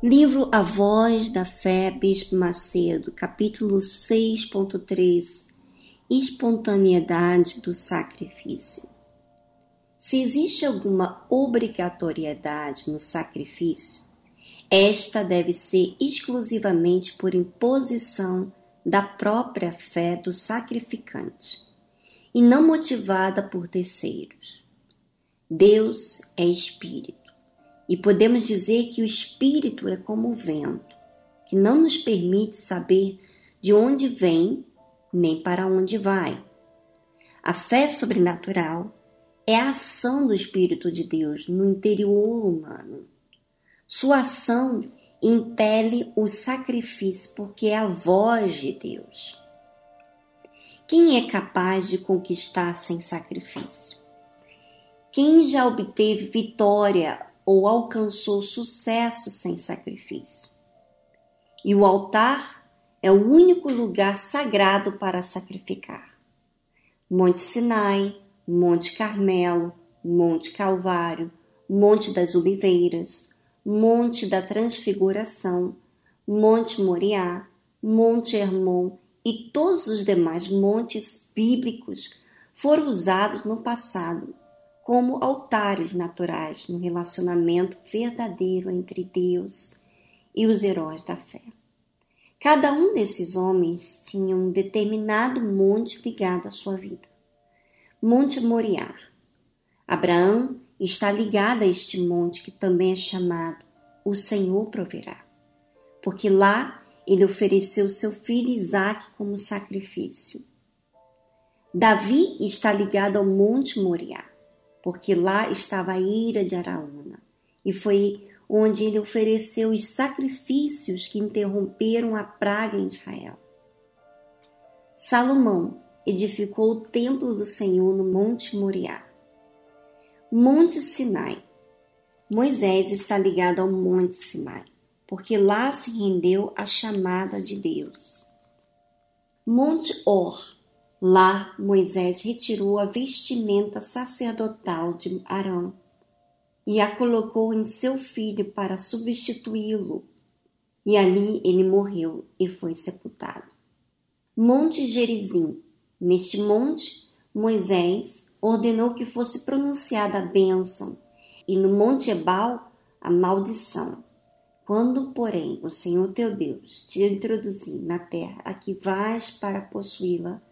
Livro A Voz da Fé, Bispo Macedo, capítulo 6.3 Espontaneidade do sacrifício. Se existe alguma obrigatoriedade no sacrifício, esta deve ser exclusivamente por imposição da própria fé do sacrificante e não motivada por terceiros. Deus é espírito e podemos dizer que o espírito é como o vento, que não nos permite saber de onde vem nem para onde vai. A fé sobrenatural é a ação do Espírito de Deus no interior humano. Sua ação impele o sacrifício porque é a voz de Deus. Quem é capaz de conquistar sem sacrifício? Quem já obteve vitória ou alcançou sucesso sem sacrifício. E o altar é o único lugar sagrado para sacrificar. Monte Sinai, Monte Carmelo, Monte Calvário, Monte das Oliveiras, Monte da Transfiguração, Monte Moriá, Monte Hermon e todos os demais montes bíblicos foram usados no passado como altares naturais no relacionamento verdadeiro entre Deus e os heróis da fé. Cada um desses homens tinha um determinado monte ligado à sua vida. Monte Moriá. Abraão está ligado a este monte que também é chamado O Senhor Proverá, porque lá ele ofereceu seu filho Isaque como sacrifício. Davi está ligado ao Monte Moriá porque lá estava a ira de Araúna, e foi onde ele ofereceu os sacrifícios que interromperam a praga em Israel. Salomão edificou o templo do Senhor no Monte Moriá. Monte Sinai. Moisés está ligado ao Monte Sinai, porque lá se rendeu à chamada de Deus. Monte Or Lá Moisés retirou a vestimenta sacerdotal de Arão e a colocou em seu filho para substituí-lo. E ali ele morreu e foi sepultado. Monte Gerizim. Neste monte, Moisés ordenou que fosse pronunciada a bênção, e no Monte Ebal, a maldição. Quando, porém, o Senhor teu Deus te introduzir na terra a que vais para possuí-la,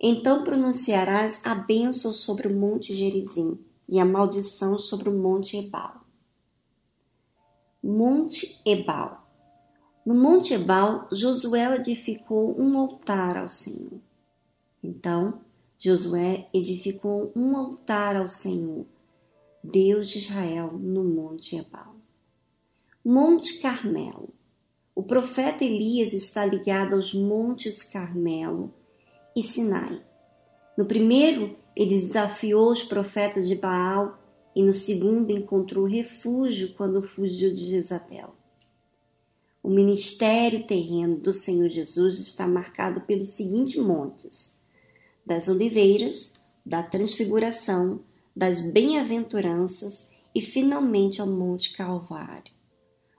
então pronunciarás a bênção sobre o monte Gerizim e a maldição sobre o monte Ebal. Monte Ebal. No monte Ebal, Josué edificou um altar ao Senhor. Então, Josué edificou um altar ao Senhor, Deus de Israel, no monte Ebal. Monte Carmelo. O profeta Elias está ligado aos montes Carmelo e Sinai. No primeiro, ele desafiou os profetas de Baal e no segundo encontrou refúgio quando fugiu de Jezabel. O ministério terreno do Senhor Jesus está marcado pelos seguintes montes: das oliveiras, da transfiguração, das bem-aventuranças e finalmente ao Monte Calvário,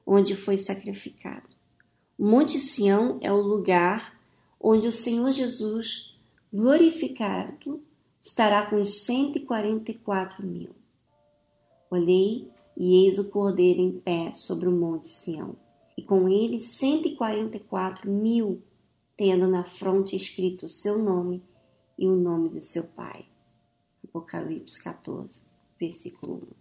onde foi sacrificado. O Monte Sião é o lugar onde o Senhor Jesus, glorificado, estará com os 144 mil. Olhei e eis o cordeiro em pé sobre o monte Sião, e com ele 144 mil, tendo na fronte escrito o seu nome e o nome de seu pai. Apocalipse 14, versículo 1.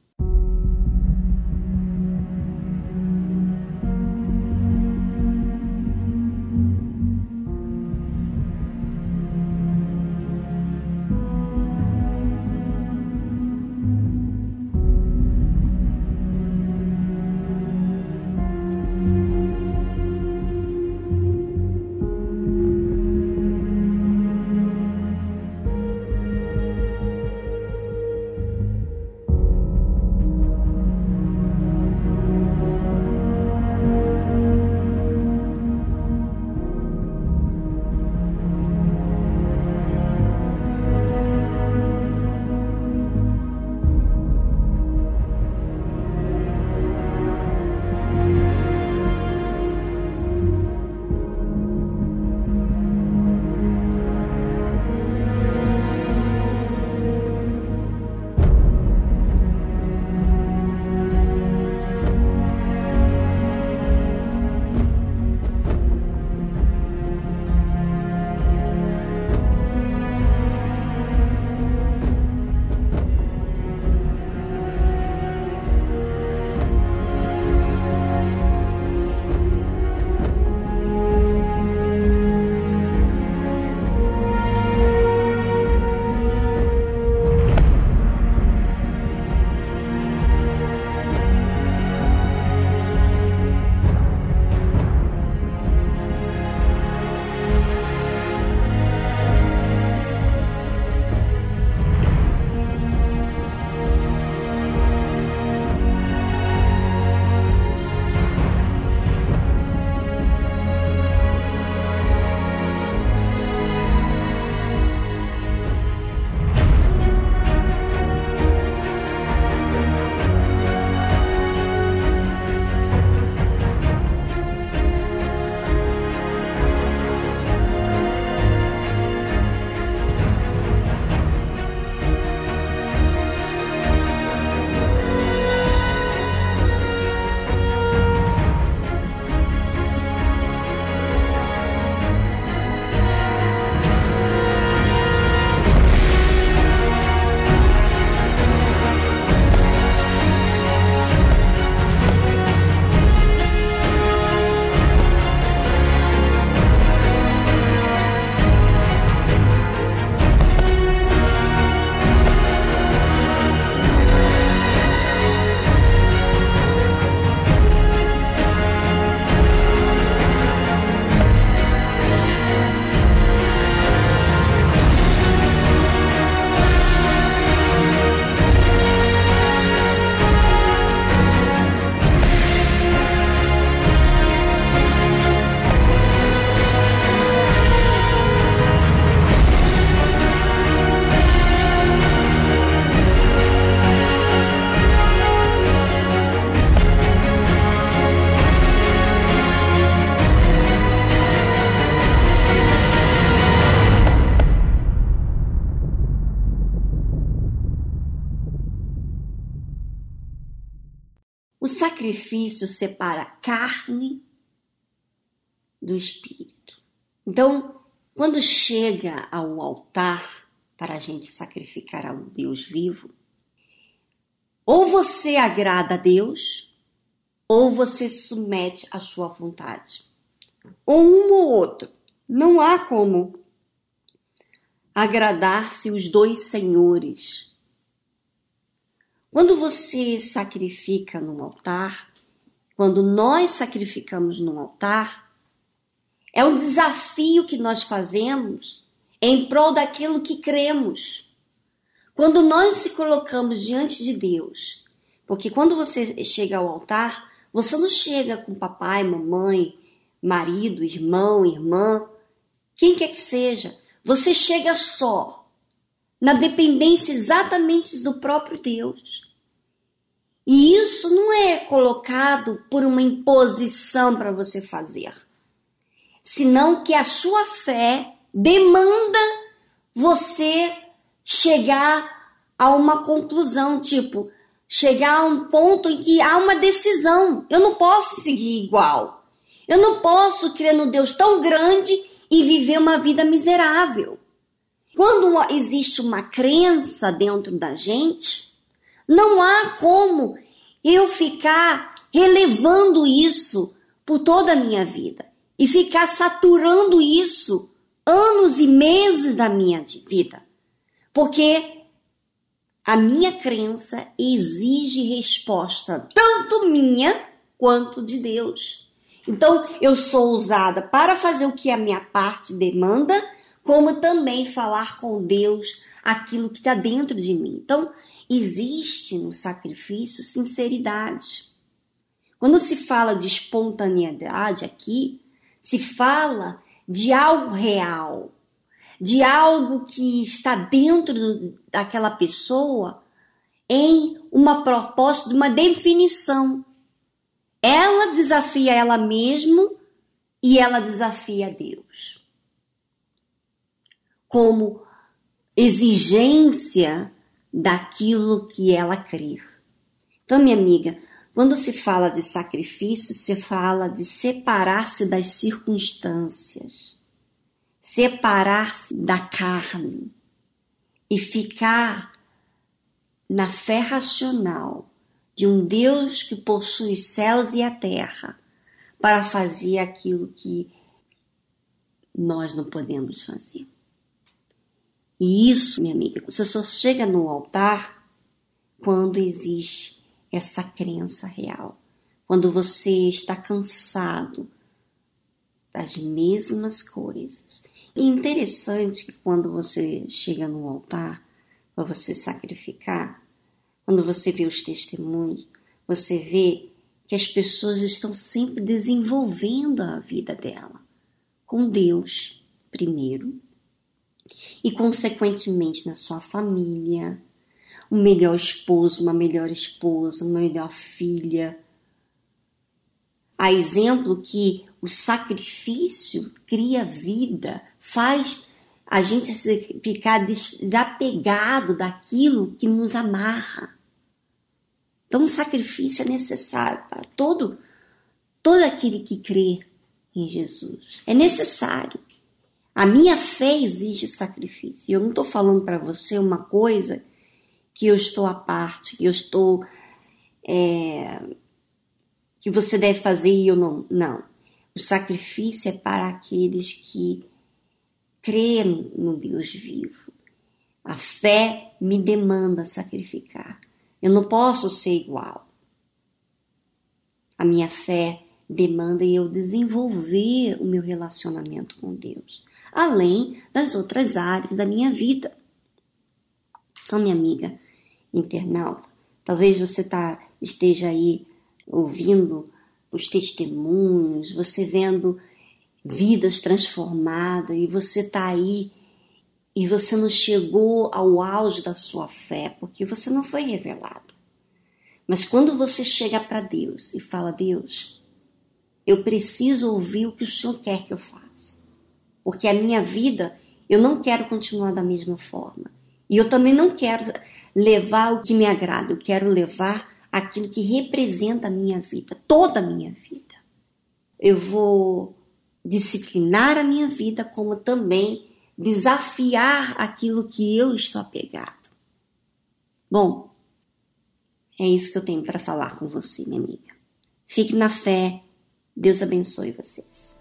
Sacrifício separa carne do espírito. Então, quando chega ao altar para a gente sacrificar ao Deus vivo, ou você agrada a Deus, ou você submete à sua vontade. Ou um ou outro. Não há como agradar-se os dois senhores. Quando você sacrifica no altar, quando nós sacrificamos no altar, é um desafio que nós fazemos em prol daquilo que cremos. Quando nós se colocamos diante de Deus, porque quando você chega ao altar, você não chega com papai, mamãe, marido, irmão, irmã, quem quer que seja. Você chega só, na dependência exatamente do próprio Deus. E isso não é colocado por uma imposição para você fazer, senão que a sua fé demanda você chegar a uma conclusão, tipo, chegar a um ponto em que há uma decisão. Eu não posso seguir igual. Eu não posso crer no Deus tão grande e viver uma vida miserável. Quando existe uma crença dentro da gente, não há como eu ficar relevando isso por toda a minha vida e ficar saturando isso anos e meses da minha vida. Porque a minha crença exige resposta tanto minha quanto de Deus. Então, eu sou usada para fazer o que a minha parte demanda, como também falar com Deus aquilo que está dentro de mim. Então, existe no sacrifício sinceridade. Quando se fala de espontaneidade aqui, se fala de algo real, de algo que está dentro daquela pessoa em uma proposta, de uma definição. Ela desafia ela mesma e ela desafia Deus. Como exigência daquilo que ela crê. Então, minha amiga, quando se fala de sacrifício, se fala de separar-se das circunstâncias, separar-se da carne e ficar na fé racional de um Deus que possui céus e a terra para fazer aquilo que nós não podemos fazer. E isso, minha amiga, você só chega no altar quando existe essa crença real. Quando você está cansado das mesmas coisas. E interessante que quando você chega no altar para você sacrificar, quando você vê os testemunhos, você vê que as pessoas estão sempre desenvolvendo a vida dela com Deus primeiro e consequentemente na sua família, um melhor esposo, uma melhor esposa, uma melhor filha. A exemplo que o sacrifício cria vida, faz a gente ficar desapegado daquilo que nos amarra. Então, o sacrifício é necessário para todo, todo aquele que crê em Jesus. É necessário. A minha fé exige sacrifício. Eu não estou falando para você uma coisa que eu estou à parte, que eu estou. É, que você deve fazer e eu não. Não. O sacrifício é para aqueles que creem no Deus vivo. A fé me demanda sacrificar. Eu não posso ser igual. A minha fé demanda eu desenvolver o meu relacionamento com Deus, além das outras áreas da minha vida. Então, minha amiga internauta, talvez você tá, esteja aí ouvindo os testemunhos, você vendo vidas transformadas e você está aí e você não chegou ao auge da sua fé porque você não foi revelado. Mas quando você chega para Deus e fala: Deus, eu preciso ouvir o que o Senhor quer que eu faça, porque a minha vida eu não quero continuar da mesma forma e eu também não quero levar o que me agrada, eu quero levar aquilo que representa a minha vida, toda a minha vida. Eu vou disciplinar a minha vida, como também desafiar aquilo que eu estou apegado. Bom, é isso que eu tenho para falar com você, minha amiga. Fique na fé. Deus abençoe vocês.